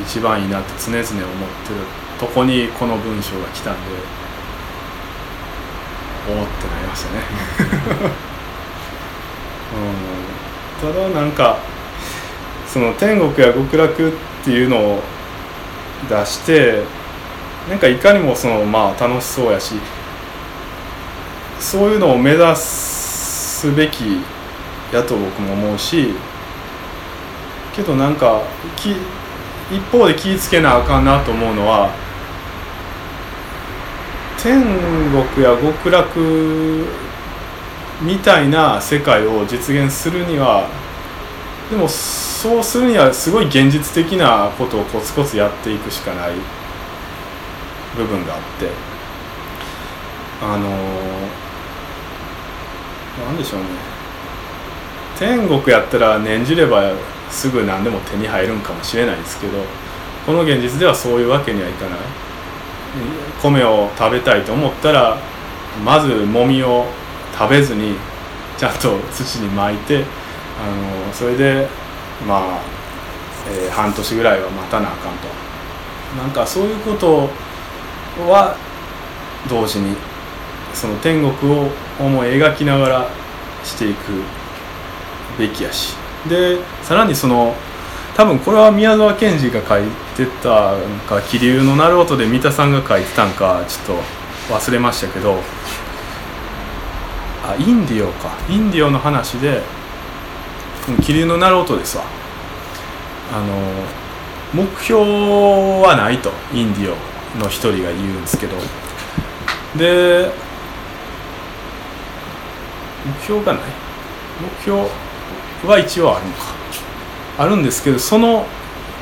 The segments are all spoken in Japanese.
一番いいなって常々思ってるとこにこの文章が来たんでおおってなりましたね、うん、ただなんかその天国や極楽っていうのを出してなんかいかにもそのまあ楽しそうやしそういうのを目指すべきやと僕も思うしけどなんかき一方で気ぃつけなあかんなと思うのは天国や極楽みたいな世界を実現するにはでもそうするにはすごい現実的なことをコツコツやっていくしかない部分があってあのなんでしょうね。天国やったら念じればすぐ何でも手に入るんかもしれないですけどこの現実ではそういうわけにはいかない。米を食べたいと思ったらまずもみを食べずにちゃんと土に巻いてあのそれでまあ、えー、半年ぐらいは待たなあかんと。なんかそういうことは同時にその天国を思い描きながらしていくべきやし。でさらにその多分これは宮沢賢治が書いてたんか気流の鳴る音で三田さんが書いてたんかちょっと忘れましたけどあインディオか。インディオの話で気流の鳴る音ですわ。あの目標はないとインディオの一人が言うんですけど。で目標がない。目標は一応あるのかあるんですけどその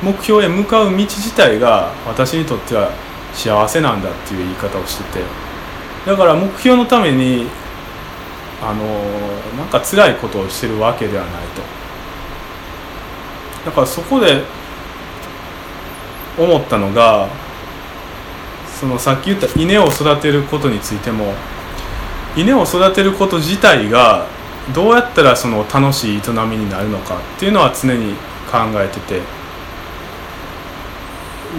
目標へ向かう道自体が私にとっては幸せなんだっていう言い方をしてて。だから目標のためにあのなんか辛いことをしてるわけではないと。だからそこで思ったのがそのさっき言った稲を育てることについても稲を育てること自体がどうやったらその楽しい営みになるのかっていうのは常に考えてて。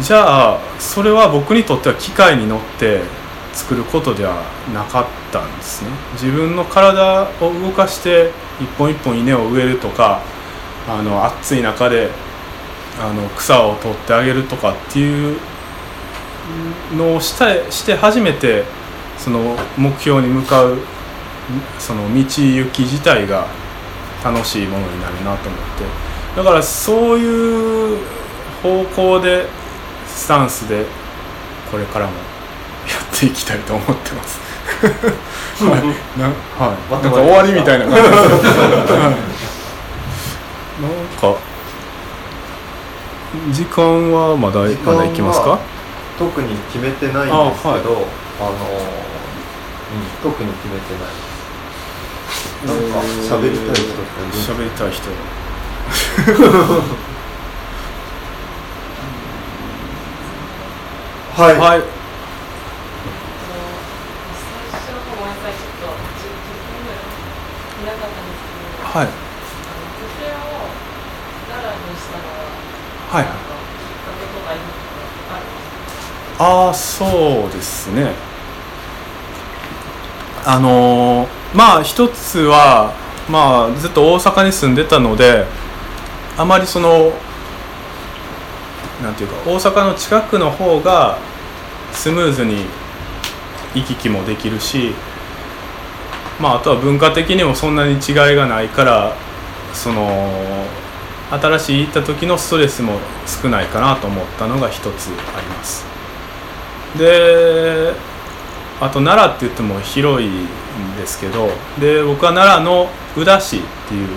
じゃあそれは僕にとっては機械に乗って作ることではなかったんですね。自分の体を動かして一本一本稲を植えるとかあの暑い中であの草を取ってあげるとかっていうのをしたして初めてその目標に向かうその道行き自体が楽しいものになるなと思って。だからそういう方向でスタンスでこれからもやっていきたいと思ってます。はい、なはい、なんか終わりみたいな感じなんか時間はまだまだいきますか？特に決めてないんですけどあ、はい、あの、うん、特に決めてないなんか喋りたい人喋りたい人 はい、はい、はい。はい。ああ、そうですね。あのー、まあ一つはまあずっと大阪に住んでたのであまりそのなんていうか大阪の近くの方がスムーズに行き来もできるしまああとは文化的にもそんなに違いがないからその新しい行った時のストレスも少ないかなと思ったのが一つあります。であと奈良って言っても広いんですけどで僕は奈良の宇陀市っていう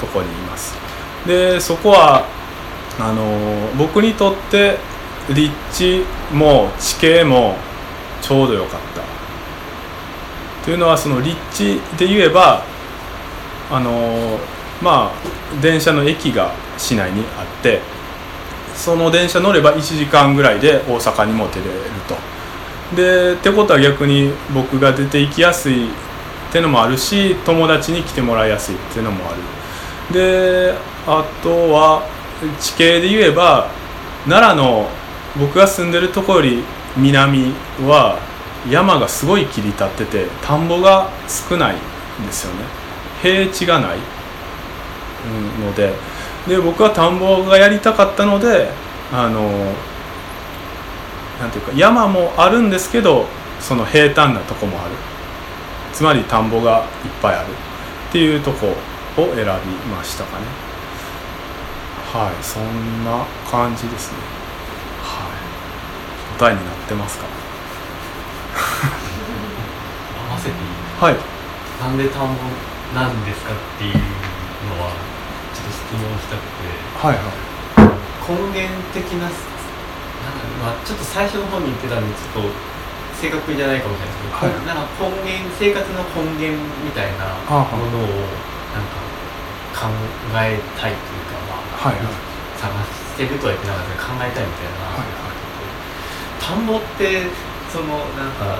とこにいます。でそこはあの僕にとって立地も地形もちょうど良かった。というのはその立地で言えばあのまあ電車の駅が市内にあってその電車乗れば1時間ぐらいで大阪にも出れると。でってことは逆に僕が出て行きやすいってのもあるし友達に来てもらいやすいっていうのもある。であとは地形で言えば奈良の僕が住んでるとこより南は山がすごい切り立ってて田んぼが少ないんですよね。平地がない、ので。で僕は田んぼがやりたかったのであのていうか山もあるんですけどその平坦なとこもある。つまり田んぼがいっぱいある。っていうとこを選びましたかね。はい。そんな感じですね。はい。答えになってますか？合わせていいはい。なんで田んぼなんですかっていうのはちょっと質問したくて。はいはい。根源的なまあ、ちょっと最初の方に言ってたんでちょっと正確じゃないかもしれないですけど、はい。なんか根源生活の根源みたいなものをなんか考えたいというか、まあはいはい。探してるとは言ってなかったけど考えたいみたいな。話はいはい。田んぼってそのなんか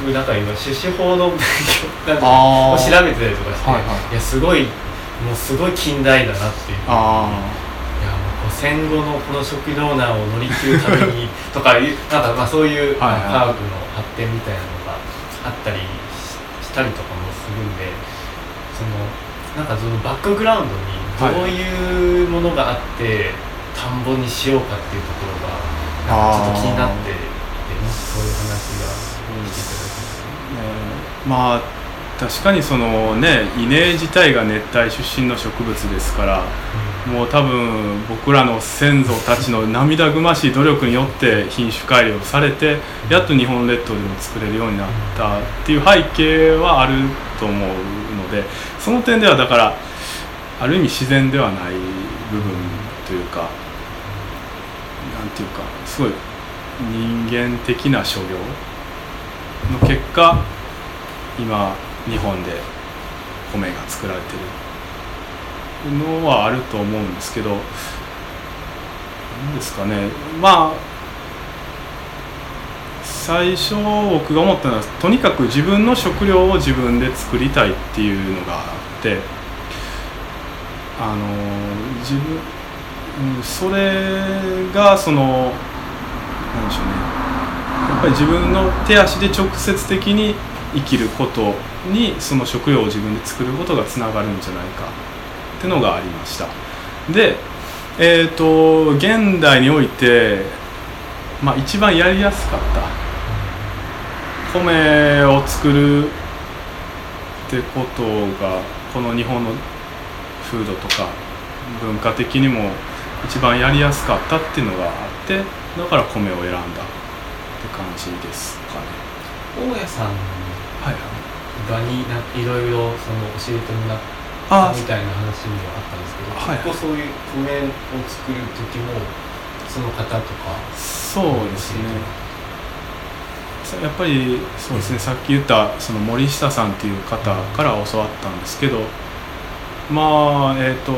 僕なんか今種子法の勉強なんかあーを調べてたりとかして、はいはい。いやすごいもうすごい近代だなっていう。あ戦後のこの食糧難を乗り切るためにとか なんかまあそういう、科学の発展みたいなのがあったりししたりとかもするんでそのなんかそのバックグラウンドにどういうものがあって、田んぼにしようかっていうところがちょっと気になっていてもしそういう話がいただけねまあ確かにそのね稲自体が熱帯出身の植物ですからもう多分僕らの先祖たちの涙ぐましい努力によって品種改良されてやっと日本列島でも作れるようになったっていう背景はあると思うのでその点ではだからある意味自然ではない部分というかなんていうかすごい人間的な所業の結果今日本で米が作られてる。のはあると思うんですけど何ですかね。まあ最初僕が思ったのはとにかく自分の食料を自分で作りたいっていうのがあってあの自分それがそのなんでしょうね。やっぱり自分の手足で直接的に生きることにその食料を自分で作ることがつながるんじゃないか。っていうのがありました。でえっ、と現代において、まあ、一番やりやすかった。米を作るってことがこの日本の風土とか文化的にも一番やりやすかったっていうのがあってだから米を選んだ。って感じですかね。大家さんがにいろいろその教えてもらっあ。たみたいな話にはあったんですけど、はい。結構そういう米を作る時もその方とかそうですね。やっぱりそうですね。さっき言ったその森下さんっていう方から教わったんですけどまあえっ、と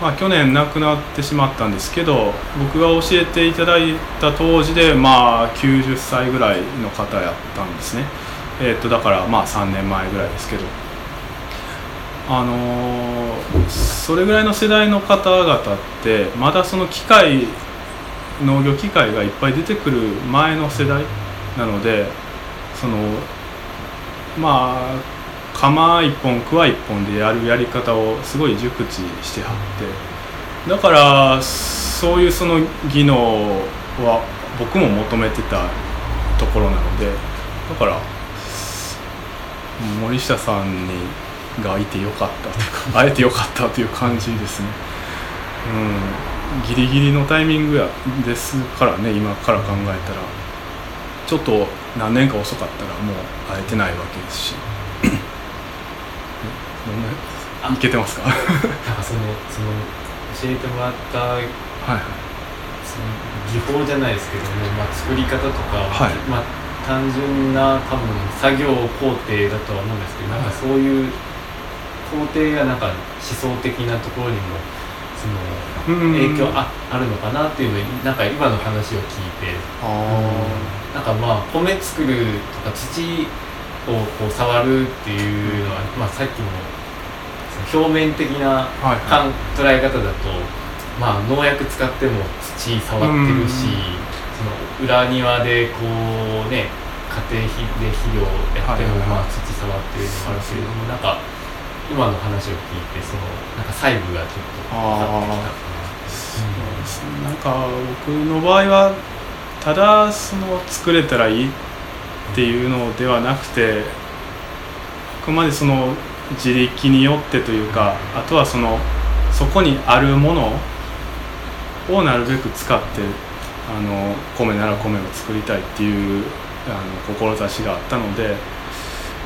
まあ去年亡くなってしまったんですけど僕が教えていただいた当時でまあ90歳ぐらいの方やったんですね。えっ、とだからまあ3年前ぐらいですけどあのそれぐらいの世代の方々ってまだその機械農業機械がいっぱい出てくる前の世代なのでそのまあ釜一本桑一本でやるやり方をすごい熟知してはって。だからそういうその技能は僕も求めてたところなのでだから森下さんにがいてよかったというか会えてよかったという感じですね。うん、ギリギリのタイミングやですからね今から考えたら。ちょっと何年か遅かったらもう会えてないわけですし。どんないけてますか？はいなんかそのその教えてもらったはい。その技法じゃないですけども、まあ、作り方とか、はい。まあ、単純な多分作業工程だとは思うんですけど、なんかそういう工程がなんか思想的なところにもそのうん。影響ああるのかなっていうのになんか今の話を聞いて、あなんかまあ米作るとか土をこう触るっていうのは、まあ、さっきのその表面的なあはい。感捉え方だとまあ農薬使っても土触ってるし、その裏庭でこうね家庭費で肥料やっても、はいはいはい。まあ土触ってるのもあるけれどもなんか今の話を聞いてそのなんか細部がちょっと分かってきたかなそうですね。なんか僕の場合はただその作れたらいいっていうのではなくてあくまでその自力によってというかあとはそのそこにあるものをなるべく使ってあの米なら米を作りたいっていうあの志があったので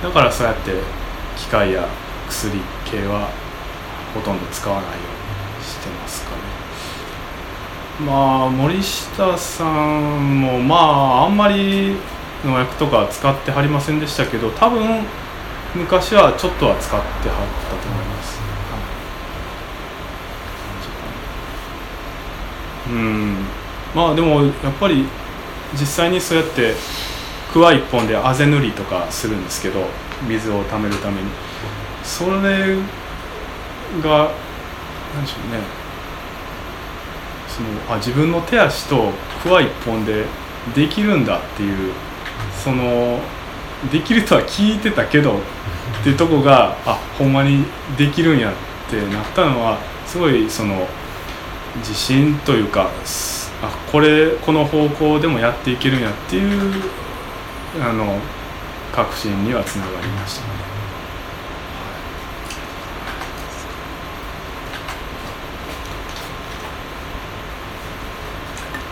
だからそうやって機械や薬系はほとんど使わないようにしてますかね。まあ森下さんもまああんまり農薬とか使ってはりませんでしたけど多分昔はちょっとは使ってはったと思います。うんまあでもやっぱり実際にそうやって桑一本であぜ塗りとかするんですけど水をためるためにそれが何でしょうねそのあ自分の手足と桑一本でできるんだっていうそのできるとは聞いてたけどっていうとこがあほんまにできるんやってなったのはすごいその自信というかあこれこの方向でもやっていけるんやっていうあの確信にはつながりましたね。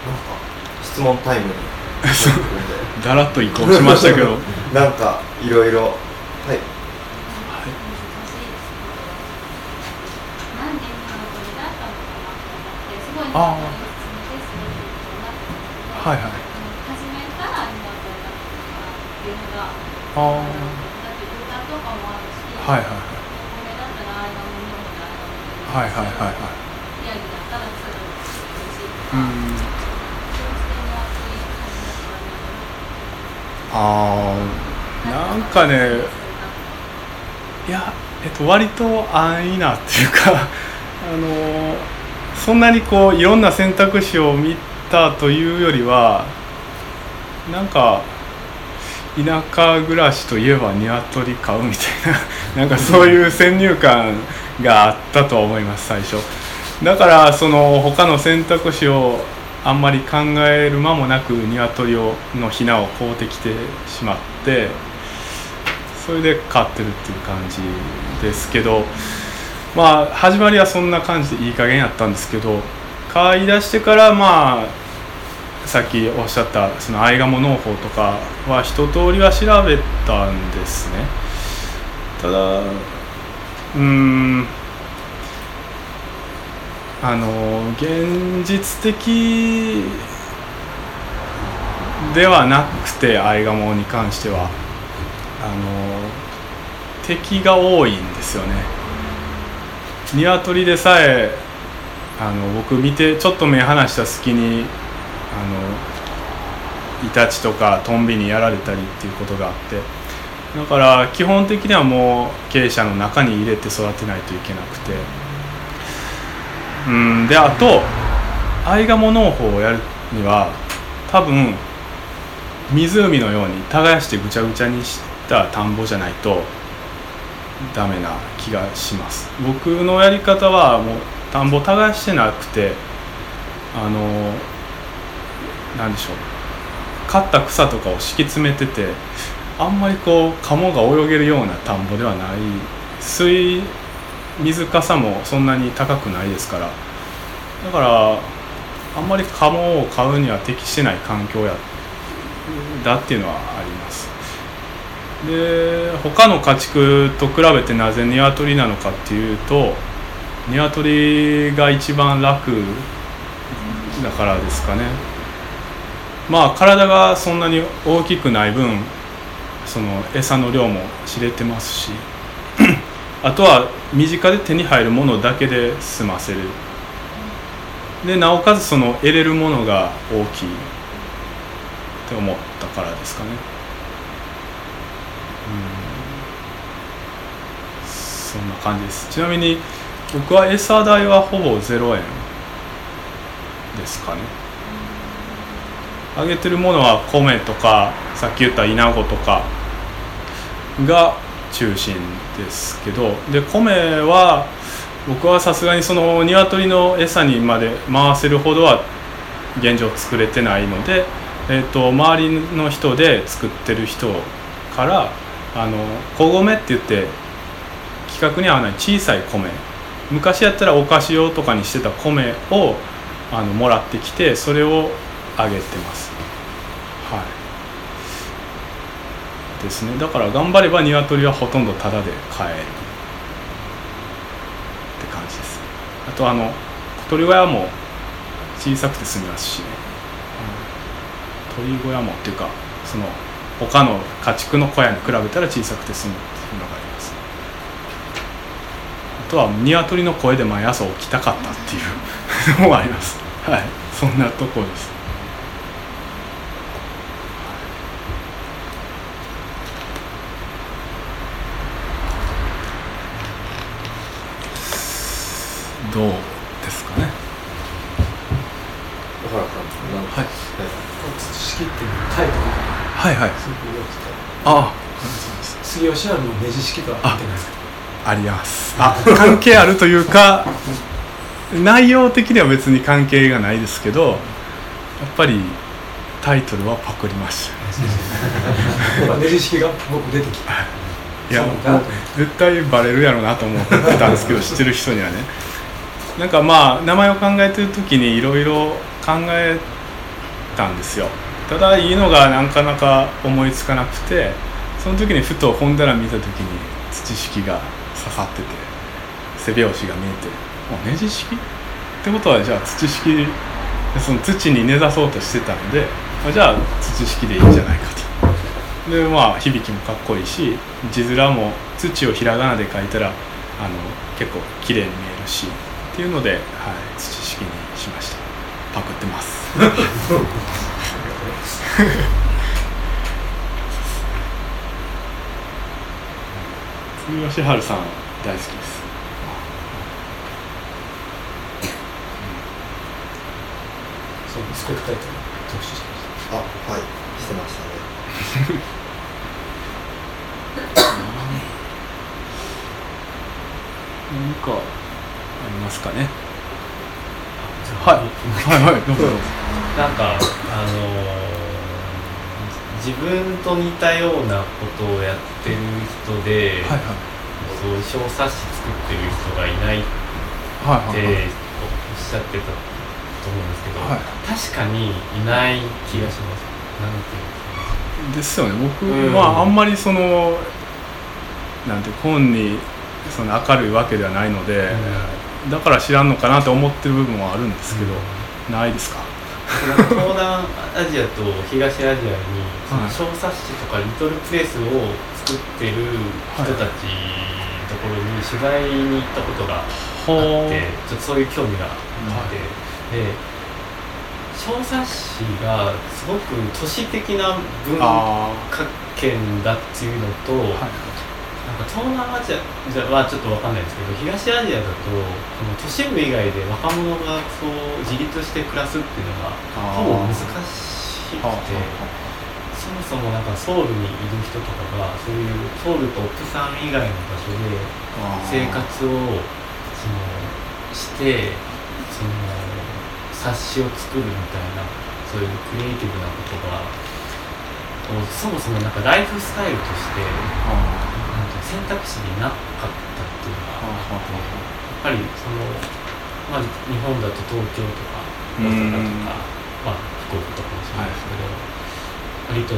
なんか質問タイムに だらっと移行しましたけど。なんかい。ろい。ろはいあはいはい。初めから今これだったのかなっていうのが、あだって豚とかもあるし、はいはいはいはいはいはいあなんかねいや、えっと、割と安易なっていうか あのそんなにこういろんな選択肢を見たというよりはなんか田舎暮らしといえば鶏飼うみたいな なんかそういう先入観があったとは思います最初。だからその他の選択肢をあんまり考える間もなく鶏をのヒナを買うてきてしまってそれで飼ってるっていう感じですけどまあ始まりはそんな感じでいい加減やったんですけど飼い出してからまあさっきおっしゃったそのアイガモ農法とかは一通りは調べたんですね。ただうんあの現実的ではなくてアイガモに関してはあの敵が多いんですよね。鶏でさえあの僕見てちょっと目離した隙にあのイタチとかトンビにやられたりっていうことがあってだから基本的にはもう鶏舎の中に入れて育てないといけなくて。うんであとアイガモ農法をやるには多分湖のように耕してぐちゃぐちゃにした田んぼじゃないとダメな気がします。僕のやり方はもう田んぼ耕してなくてあのなんでしょう。刈った草とかを敷き詰めててあんまりこうカモが泳げるような田んぼではない。水水かさもそんなに高くないですから。だからあんまりカモを飼うには適してない環境やだっていうのはあります。で他の家畜と比べてなぜ鶏なのかっていうと鶏が一番楽だからですかね。まあ体がそんなに大きくない分その餌の量も知れてますし。あとは身近で手に入るものだけで済ませる。でなおかつその得れるものが大きい。って思ったからですかね。うん。そんな感じです。ちなみに僕は餌代はほぼ0円ですかね。揚げてるものは米とかさっき言ったイナゴとかが中心ですけどで米は僕はさすがにその鶏の餌にまで回せるほどは現状作れてないので、えー、と周りの人で作ってる人からあの小米って言って規格に合わない小さい米。昔やったらお菓子用とかにしてた米をあのもらってきてそれをあげてますはいですね。だから頑張れば鶏はほとんどタダで買える。って感じです。あとあの鳥小屋も小さくて済みますしね、うん、鳥小屋もっていうかその他の家畜の小屋に比べたら小さくて済むっていうのがあります。あとは鶏の声で毎朝起きたかったっていうのもあります。はい。そんなとこですどうですかね小原さんなんかはい土式っていうタイトルはいはいすごくよくてあ杉吉はもうネジ式とは合ってないですかああります。あ関係あるというか内容的には別に関係がないですけどやっぱりタイトルはパクりましたネジ式が僕出てきた。いや絶対バレるやろうなと思ってたんですけど 知ってる人にはね。なんかまあ名前を考えてる時にいろいろ考えたんですよ。ただいいのがなかなか思いつかなくてその時にふと本棚見た時に土式が刺さってて背拍子が見えてあネジ式？ってことはじゃあ土式その土に根ざそうとしてたのであじゃあ土式でいいんじゃないかと。でまあ響きもかっこいいし字面も土をひらがなで書いたらあの結構綺麗に見えるしっていうので、はい、土式にしました。パクってます。吉春さん大好きです。そうスペクタイトル特集しましあはい。してましたね。何かありますかね。はい。はいはいどうぞどうぞ。なんかあのー自分と似たようなことをやってる人で、はいそういう小冊子作ってる人がいないっておっしゃってたと思うんですけど、はい。確かにいない気がします。なんていうんですかねですよね。僕うん。はあんまりそのなんて本にその明るいわけではないので、だから知らんのかなって思ってる部分はあるんですけど、ないですか？なんか東南アジアと東アジアに小冊子とかリトルプレイスを作ってる人たちのところに取材に行ったことがあほってちょっとそういう興味があって、で小冊子がすごく都市的な文あ化圏だっていうのと、東南アジアはちょっとわかんないですけど東アジアだとその都市部以外で若者がそう自立して暮らすっていうのがほぼ難しくてそもそもなんかソウルにいる人とかがそういうソウルとプサン以外の場所で生活をそのしてその冊子を作るみたいなそういうクリエイティブなことがをそもそもなんかライフスタイルとして選択肢になかったっていうのがやっぱりその、まあ、日本だと東京とか大阪とか、まあ、福岡とかもそうですけど、割と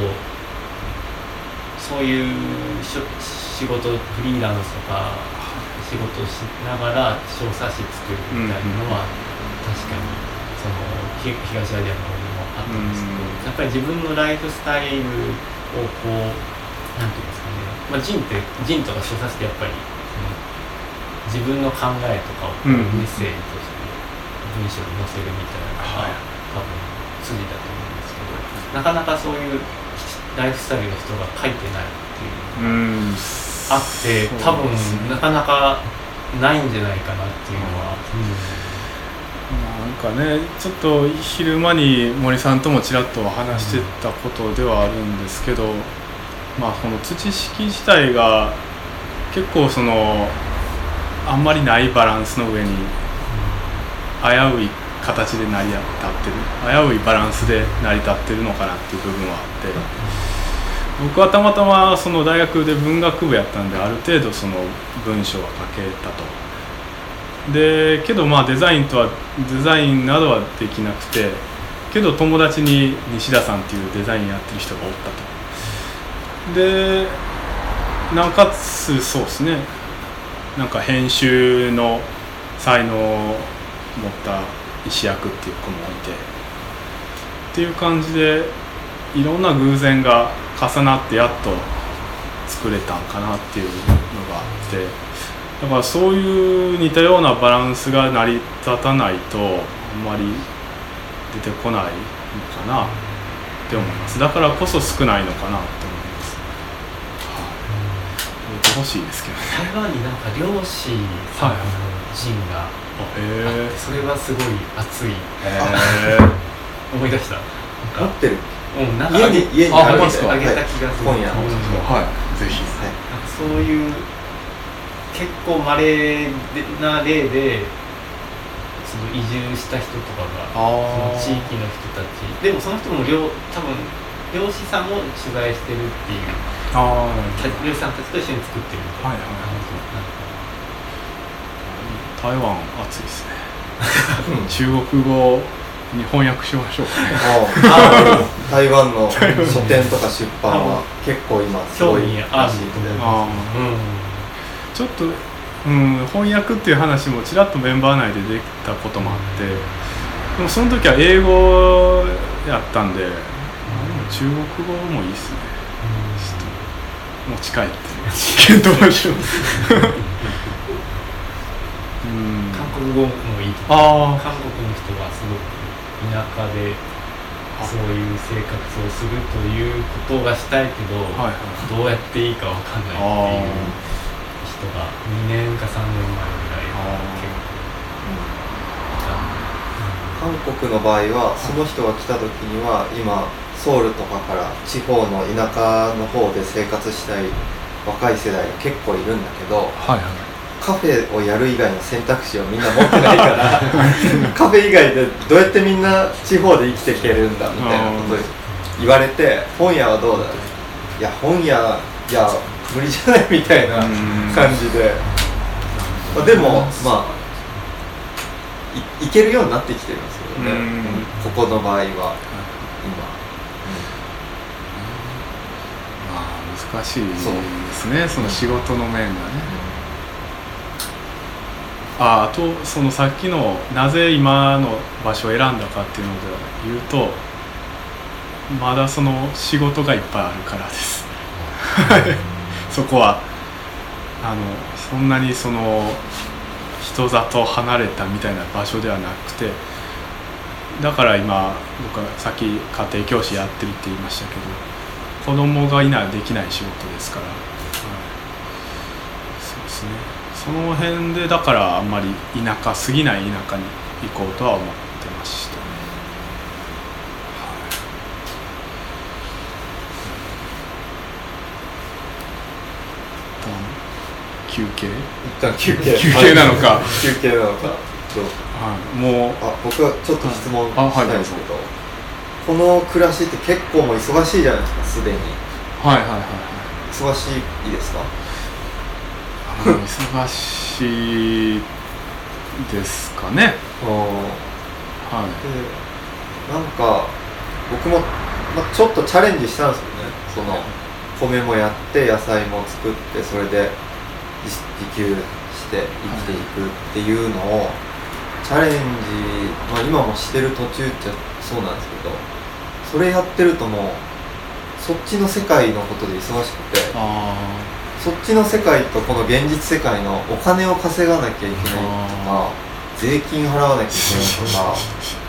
そういう仕事フリーランスとか仕事をしながら小冊子作るみたいなのは、確かにそのひ東アジアの方にもあったんですけど、うん。やっぱり自分のライフスタイルをこうなんていうんですかね、まあ、ジンってジンとか小冊子ってやっぱり自分の考えとかをメッセージとして文章に載せるみたいなのが、はい。多分筋だと思うんですけどなかなかそういうライフスタイルの人が書いてないっていうのがうん。あって、多分なかなかないんじゃないかなっていうのは、ななんかねちょっと昼間に森さんともちらっと話してたことではあるんですけど、まあこの土式自体が結構そのあんまりないバランスの上に危うい形で成り立ってる。危ういバランスで成り立ってるのかなっていう部分はあって。僕はたまたまその大学で文学部やったんである程度その文章は書けたと。でけどまあデザインとはデザインなどはできなくてけど友達に西田さんっていうデザインやってる人がおったと。でなおかつそうですね。なんか編集の才能を持った石役っていう子もいて。っていう感じでいろんな偶然が重なってやっと作れたんかなっていうのがあって。だからそういう似たようなバランスが成り立たないとあんまり出てこないのかなって思います。だからこそ少ないのかなって思います。はい出てほしいですけどね。台湾になんか漁師さんの陣があってそれはすごい熱い。えへ思い出した。持ってる？うんなんか家に家にあげた気がする。今夜うん。はいぜひ。はい。なんかそういう結構まれな例でその移住した人とかがそのあ地域の人たち。でもその人も漁多分漁師さんも取材してるっていう。あ漁師さんたちと一緒に作ってるみたいなはいはい感じなんか台湾暑いですね。うん。中国語に翻訳しましょうかね。ああ台湾の書店とか出版は結構今すごい興味ある。らしいんであちょっと、うん、翻訳っていう話もちらっとメンバー内でできたこともあって。でもその時は英語やったんで、中国語もいいっすね。ちょっと持ち帰って検討しよう。うん。韓国語もいいとああ韓国の人はすごく田舎でそういう生活をするということがしたいけど、はいはい。どうやっていいかわかんないっていう人が2年か3年前ぐらいは結構いた韓国の場合はその人が来た時には今ソウルとかから地方の田舎の方で生活したい若い世代が結構いるんだけどはいはい。カフェをやる以外の選択肢をみんな持ってないから カフェ以外でどうやってみんな地方で生きていけるんだみたいなことを言われて本屋はどうだ？いや本屋いや無理じゃないみたいなうん。感じで。まあでもまあいいけるようになってきてるんですけどねここの場合は今、まあ難しいですねその仕事の面がね。ああとそのさっきのなぜ今の場所を選んだかっていうので言うとまだその仕事がいっぱいあるからです。そこは。あのそんなにその人里離れたみたいな場所ではなくてだから今僕はさっき家庭教師やってるって言いましたけど子供がいないできない仕事ですから、はい、そうですね。その辺でだからあんまり田舎すぎない田舎に行こうとは思ってましたね、はい、休憩？一旦休憩。休憩なのか。休憩なのか。はい。もうあ僕はちょっと質問したいんですけど、この暮らしって結構もう忙しいじゃないですかすでに。はいはいはいはい。忙しいですか？忙しいですかね。うんはい。でなんか僕も、まあ、ちょっとチャレンジしたんですよね。その米もやって野菜も作ってそれで自自給して生きていくっていうのをチャレンジ、まあ、今もしてる途中っちゃそうなんですけどそれやってるともうそっちの世界のことで忙しくてあそっちの世界とこの現実世界のお金を稼がなきゃいけないとかあ税金払わなきゃいけないとか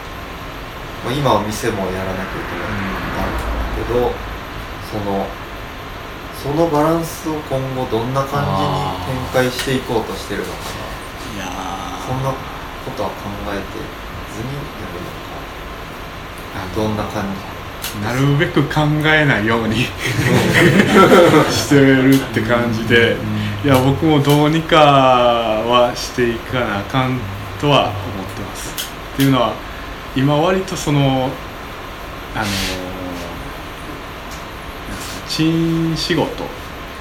まあ、今は店もやらなきゃいけないとかなるけどそのそのバランスを今後どんな感じに展開していこうとしてるのかいやなそんなことは考えてずずにやるのかどんな感なるべく考えないように してるって感じでいや僕もどうにかはしていかなあかんとは思ってます。っていうのは今割とそのあの賃仕事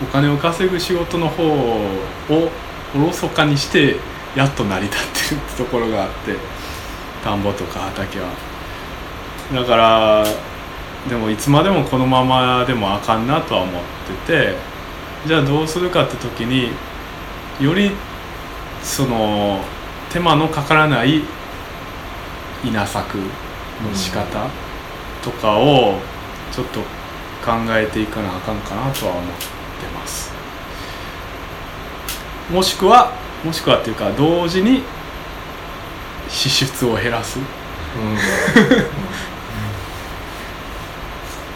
お金を稼ぐ仕事の方をおろそかにしてやっと成り立ってるってところがあって田んぼとか畑はだからでもいつまでもこのままでもあかんなとは思っててじゃあどうするかって時によりその手間のかからない稲作の仕方とかをちょっと考えていかなあかんかなとは思ってます。もしくはもしくはっていうか同時に支出を減らす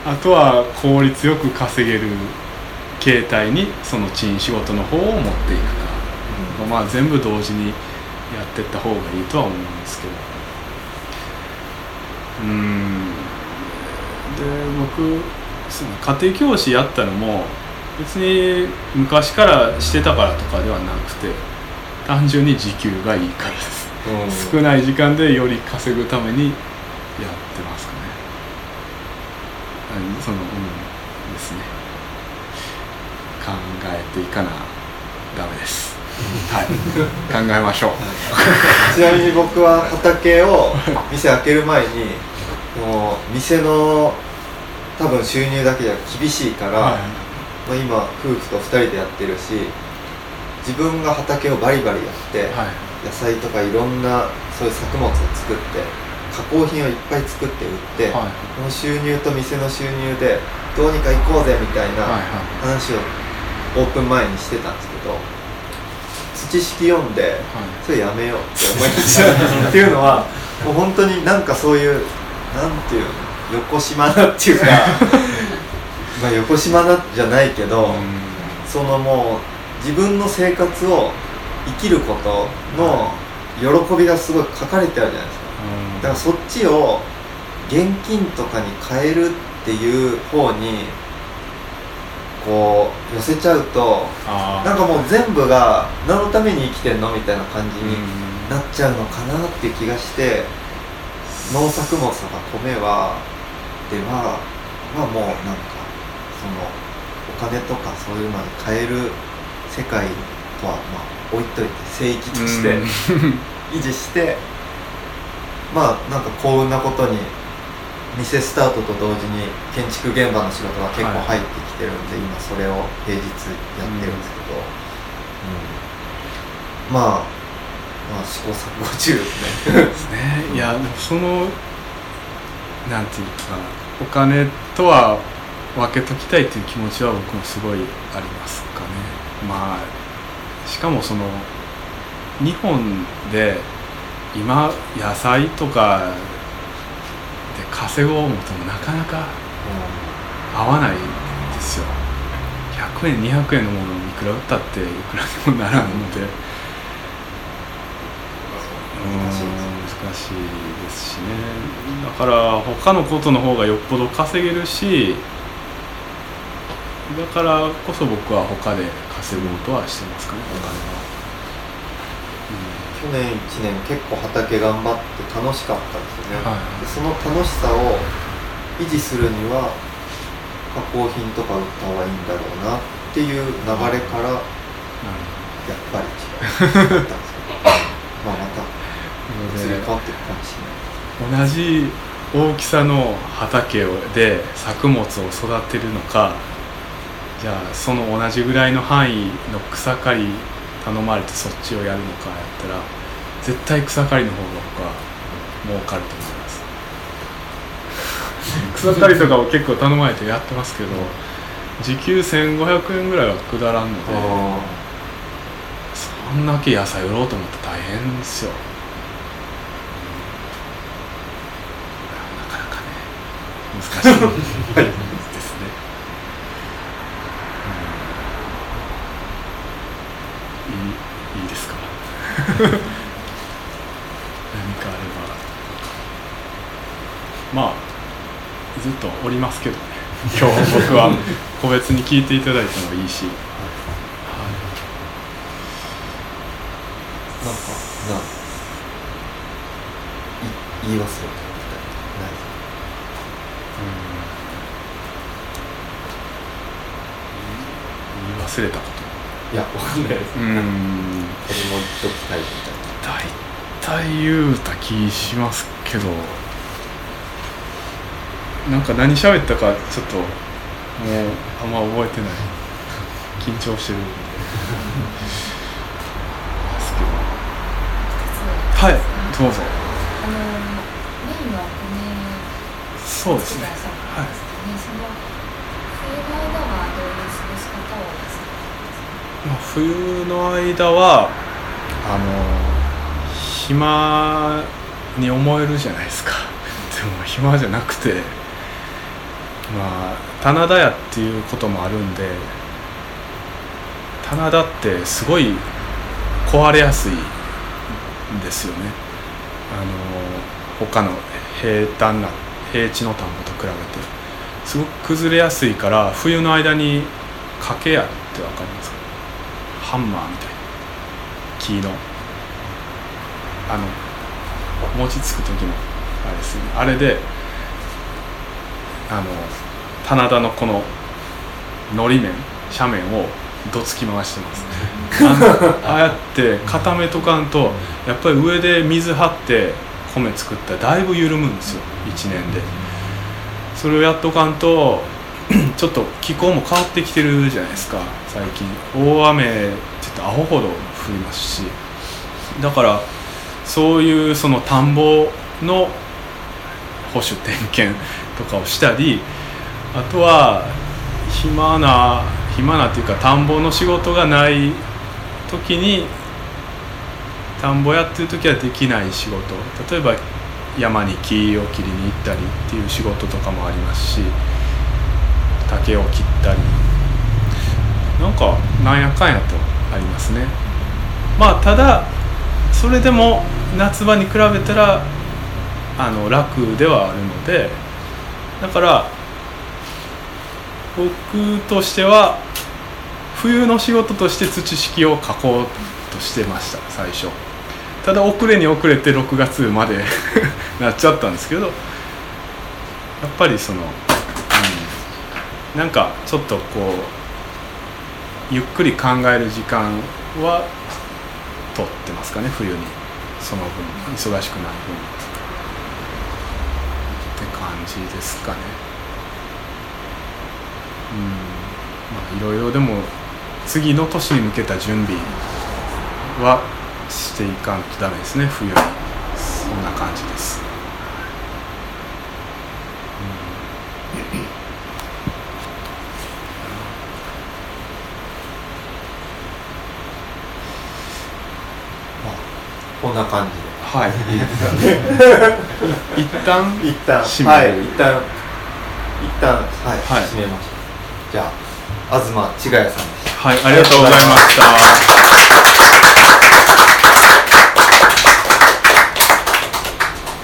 あとは効率よく稼げる形態にその賃仕事の方を持っていくか、まあ全部同時にやっていった方がいいとは思うんですけど。うん。で僕その家庭教師やったのも別に昔からしてたからとかではなくて単純に時給がいいからです。うん。少ない時間でより稼ぐためにやってますかそのうんですね。考えていかなダメです。はい。考えましょう。ちなみに僕は畑を店開ける前にもう店の多分収入だけじゃ厳しいから、はい。まあ、今夫婦と2人でやってるし自分が畑をバリバリやって、はい。野菜とかいろんなそういう作物を作って加工品をいっぱい作って売って、はい。この収入と店の収入でどうにか行こうぜみたいなはい話をオープン前にしてたんですけど土式読んでそれやめようって思いました。っていうのはもう本当になんかそういうなんていうの横島なっていうか まあ横島なじゃないけど、はいそのもう自分の生活を生きることの喜びがすごい書かれてあるじゃないですか。うんだからそっちを現金とかに変えるっていう方にこう寄せちゃうとなんかもう全部が何のために生きてんのみたいな感じにうんなっちゃうのかなっていう気がして農作物とか米はでははもうなんかそのお金とかそういうのに変える世界とはまあ置いといて聖域としてうん。維持して まあなんか幸運なことに店スタートと同時に建築現場の仕事が結構入ってきてるんで、今それを平日やってるんですけど、うん。まあまあ試行錯誤中ですね。ですねいやでもそのなんていうかお金とは分けときたいっていう気持ちは僕もすごいありますかね。まあしかもその日本で今野菜とかで稼ごう思ってもなかなか合わないですよ。100円200円のものをいくら売ったっていくらにもならんので。うん難しいです難しいですしね。だから他のことの方がよっぽど稼げるしだからこそ僕は他で稼ごうとはしてますかねお金は、去年1年結構畑頑張って楽しかったんですよね、はいでその楽しさを維持するには加工品とか売った方がいいんだろうなっていう流れからやっぱり違うだったんですけど まあまた移り変わっていくかもしれない。同じ大きさの畑をで作物を育てるのかじゃあその同じぐらいの範囲の草刈り頼まれてそっちをやるのかやったら絶対草刈りの方が僕は儲かると思います。草刈りとかを結構頼まれてやってますけど時給1500円ぐらいはくだらんのでそんだけ野菜売ろうと思って大変ですよ。なかなかね難しい ですね、うんいいいいですか何かあれば。まあずっとおりますけどね。今日僕は個別に聞いていただいてもいいし、なんかない言い忘れたみたい？ない。言い忘れたこいやわかんないです。とうん子供言っときたいみたいな大体言うた気しますけど。なんか何喋ったかちょっともうあんま覚えてない。緊張してるんで。ですけどはいどうぞ。あのメインは骨そうですね。作られたんですかね、その冬の間はどういう過ごし方を冬の間はあの暇に思えるじゃないですか。でも暇じゃなくてまあ棚田屋っていうこともあるんで棚田ってすごい壊れやすいんですよね。あの他の平坦な平地の田んぼと比べて。すごく崩れやすいから冬の間に掛け屋ってわかりますか？ハンマーみたいな木のあの餅つく時のあれですね。あれであの棚田のこののり面斜面をどつき回してます。あああやって固めとかんとやっぱり上で水張って米作ったらだいぶ緩むんですよ。1年で。それをやっとかんとちょっと気候も変わってきてるじゃないですか。最近。大雨って言ってアホほど降りますし。だからそういうその田んぼの保守点検とかをしたりあとは暇な暇なっていうか田んぼの仕事がない時に田んぼやってる時はできない仕事。例えば山に木を切りに行ったりっていう仕事とかもありますし。竹を切ったり。なんかなんやかんやとありますね。まあただそれでも夏場に比べたらあの楽ではあるので。だから僕としては冬の仕事として土式を書こうとしてました最初。ただ遅れに遅れて6月まで なっちゃったんですけど。やっぱりその、なんかちょっとこうゆっくり考える時間は取ってますかね冬に。その分忙しくなる分って感じですかね。うん。まあいろいろでも次の年に向けた準備はしていかんとダメですね冬に。そんな感じです、んな感じはいで。いい。一旦一旦。締めはい。一旦。一旦はい、はい。締めました。じゃあ東千賀谷さんでしたはいありがとうございました